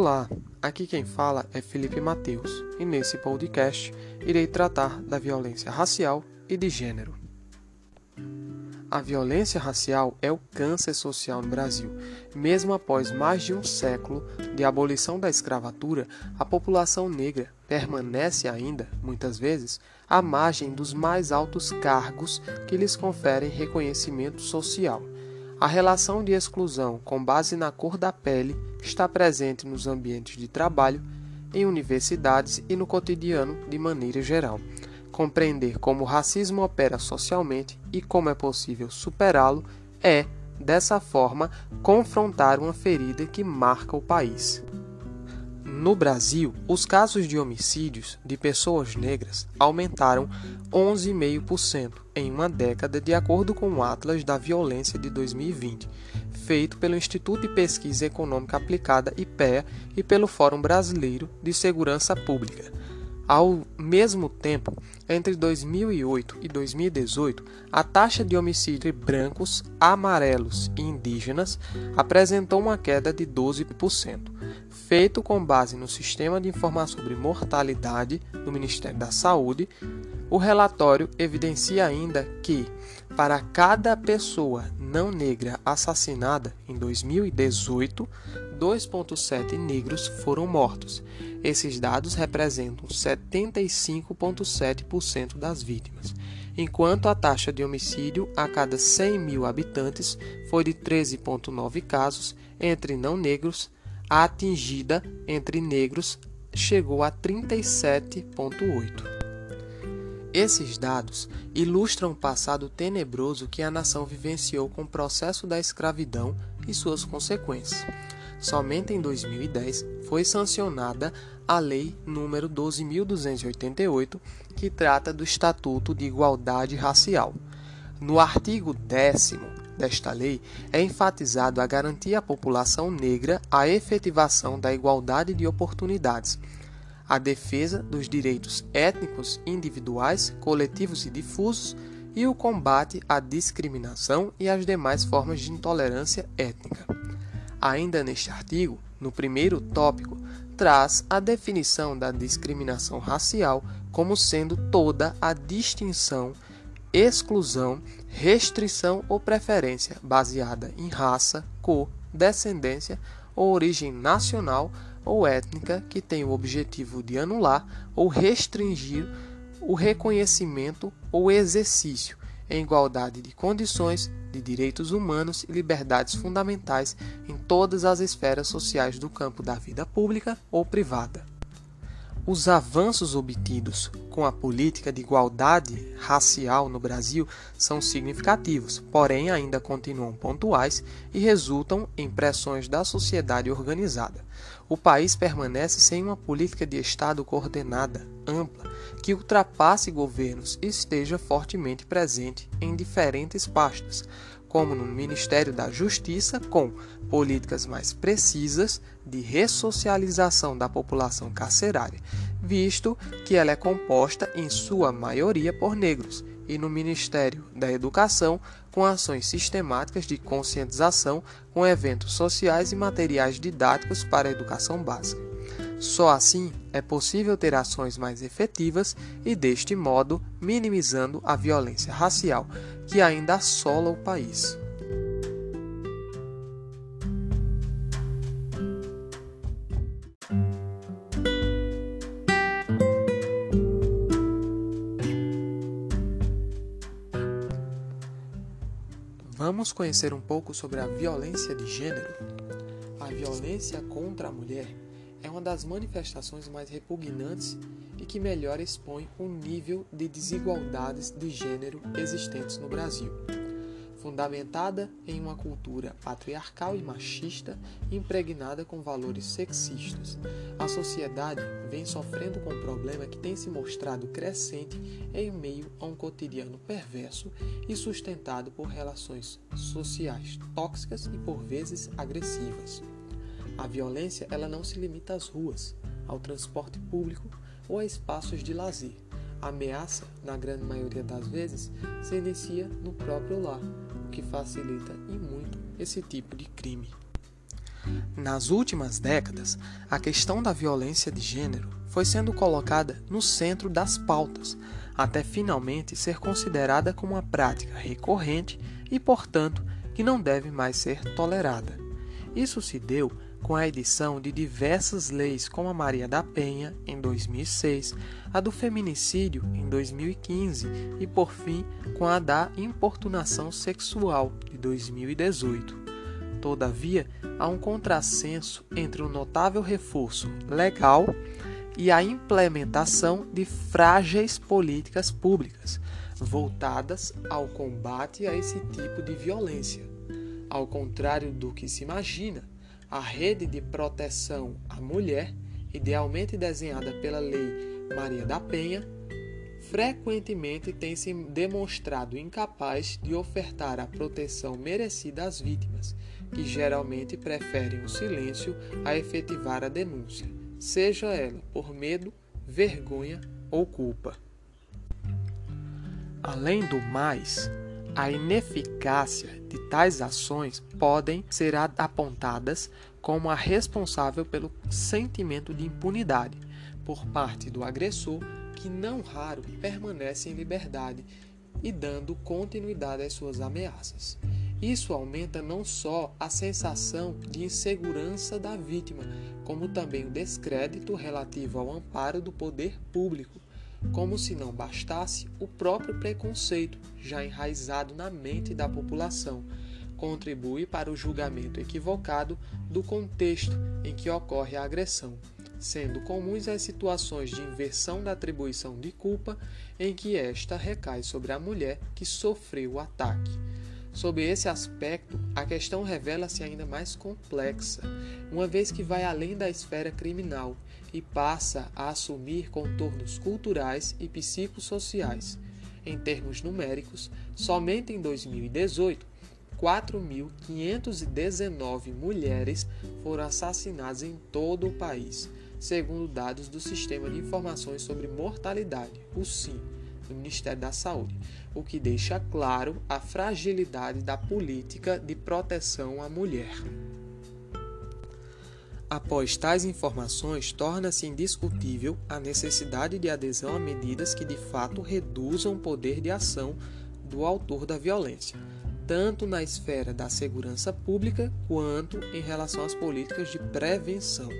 Olá, aqui quem fala é Felipe Mateus e nesse podcast irei tratar da violência racial e de gênero. A violência racial é o câncer social no Brasil. Mesmo após mais de um século de abolição da escravatura, a população negra permanece ainda, muitas vezes, à margem dos mais altos cargos que lhes conferem reconhecimento social. A relação de exclusão com base na cor da pele está presente nos ambientes de trabalho, em universidades e no cotidiano de maneira geral. Compreender como o racismo opera socialmente e como é possível superá-lo é, dessa forma, confrontar uma ferida que marca o país. No Brasil, os casos de homicídios de pessoas negras aumentaram 11,5% em uma década, de acordo com o Atlas da Violência de 2020, feito pelo Instituto de Pesquisa Econômica Aplicada IPEA e pelo Fórum Brasileiro de Segurança Pública. Ao mesmo tempo, entre 2008 e 2018, a taxa de homicídio entre brancos, amarelos e indígenas apresentou uma queda de 12%. Feito com base no Sistema de Informação sobre Mortalidade do Ministério da Saúde, o relatório evidencia ainda que, para cada pessoa não negra assassinada em 2018, 2,7 negros foram mortos. Esses dados representam 75,7% das vítimas, enquanto a taxa de homicídio a cada 100 mil habitantes foi de 13,9 casos entre não negros, a atingida entre negros chegou a 37,8. Esses dados ilustram o passado tenebroso que a nação vivenciou com o processo da escravidão e suas consequências. Somente em 2010 foi sancionada a Lei número 12.288, que trata do Estatuto de Igualdade Racial. No artigo 10 desta lei, é enfatizado a garantia à população negra a efetivação da igualdade de oportunidades, a defesa dos direitos étnicos individuais, coletivos e difusos e o combate à discriminação e às demais formas de intolerância étnica. Ainda neste artigo, no primeiro tópico, traz a definição da discriminação racial como sendo toda a distinção, exclusão, restrição ou preferência baseada em raça, cor, descendência ou origem nacional ou étnica que tem o objetivo de anular ou restringir o reconhecimento ou exercício em igualdade de condições de direitos humanos e liberdades fundamentais em todas as esferas sociais do campo da vida pública ou privada. Os avanços obtidos com a política de igualdade racial no Brasil são significativos, porém ainda continuam pontuais e resultam em pressões da sociedade organizada. O país permanece sem uma política de Estado coordenada, ampla, que ultrapasse governos e esteja fortemente presente em diferentes pastas, como no Ministério da Justiça, com políticas mais precisas de ressocialização da população carcerária, visto que ela é composta em sua maioria por negros, e no Ministério da Educação, com ações sistemáticas de conscientização, com eventos sociais e materiais didáticos para a educação básica. Só assim é possível ter ações mais efetivas e, deste modo, minimizando a violência racial que ainda assola o país. Vamos conhecer um pouco sobre a violência de gênero? A violência contra a mulher é uma das manifestações mais repugnantes e que melhor expõe o nível de desigualdades de gênero existentes no Brasil. Fundamentada em uma cultura patriarcal e machista, impregnada com valores sexistas, a sociedade vem sofrendo com um problema que tem se mostrado crescente em meio a um cotidiano perverso e sustentado por relações sociais tóxicas e por vezes agressivas. A violência ela não se limita às ruas, ao transporte público ou a espaços de lazer. A ameaça, na grande maioria das vezes, se inicia no próprio lar, que facilita e muito esse tipo de crime. Nas últimas décadas, a questão da violência de gênero foi sendo colocada no centro das pautas, até finalmente ser considerada como uma prática recorrente e, portanto, que não deve mais ser tolerada. Isso se deu com a edição de diversas leis, como a Maria da Penha, em 2006, a do feminicídio, em 2015 e, por fim, com a da importunação sexual, de 2018. Todavia, há um contrassenso entre o notável reforço legal e a implementação de frágeis políticas públicas voltadas ao combate a esse tipo de violência. Ao contrário do que se imagina, a rede de proteção à mulher, idealmente desenhada pela Lei Maria da Penha, frequentemente tem se demonstrado incapaz de ofertar a proteção merecida às vítimas, que geralmente preferem o silêncio a efetivar a denúncia, seja ela por medo, vergonha ou culpa. Além do mais, a ineficácia de tais ações podem ser apontadas como a responsável pelo sentimento de impunidade por parte do agressor, que não raro permanece em liberdade e dando continuidade às suas ameaças. Isso aumenta não só a sensação de insegurança da vítima, como também o descrédito relativo ao amparo do poder público, como se não bastasse o próprio preconceito, já enraizado na mente da população, contribui para o julgamento equivocado do contexto em que ocorre a agressão, sendo comuns as situações de inversão da atribuição de culpa em que esta recai sobre a mulher que sofreu o ataque. Sob esse aspecto, a questão revela-se ainda mais complexa, uma vez que vai além da esfera criminal e passa a assumir contornos culturais e psicossociais. Em termos numéricos, somente em 2018, 4.519 mulheres foram assassinadas em todo o país, segundo dados do Sistema de Informações sobre Mortalidade, o SIM, do Ministério da Saúde, o que deixa claro a fragilidade da política de proteção à mulher. Após tais informações, torna-se indiscutível a necessidade de adesão a medidas que de fato reduzam o poder de ação do autor da violência, tanto na esfera da segurança pública quanto em relação às políticas de prevenção.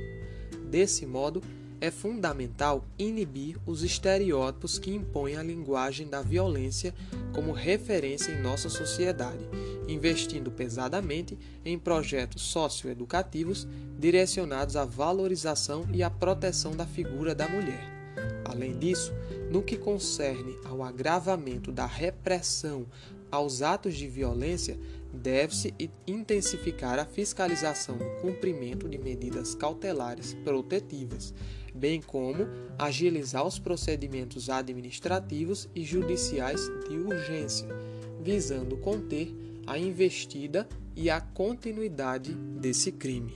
Desse modo, é fundamental inibir os estereótipos que impõem a linguagem da violência como referência em nossa sociedade, investindo pesadamente em projetos socioeducativos direcionados à valorização e à proteção da figura da mulher. Além disso, no que concerne ao agravamento da repressão aos atos de violência, deve-se intensificar a fiscalização do cumprimento de medidas cautelares protetivas, bem como agilizar os procedimentos administrativos e judiciais de urgência, visando conter a investida e a continuidade desse crime.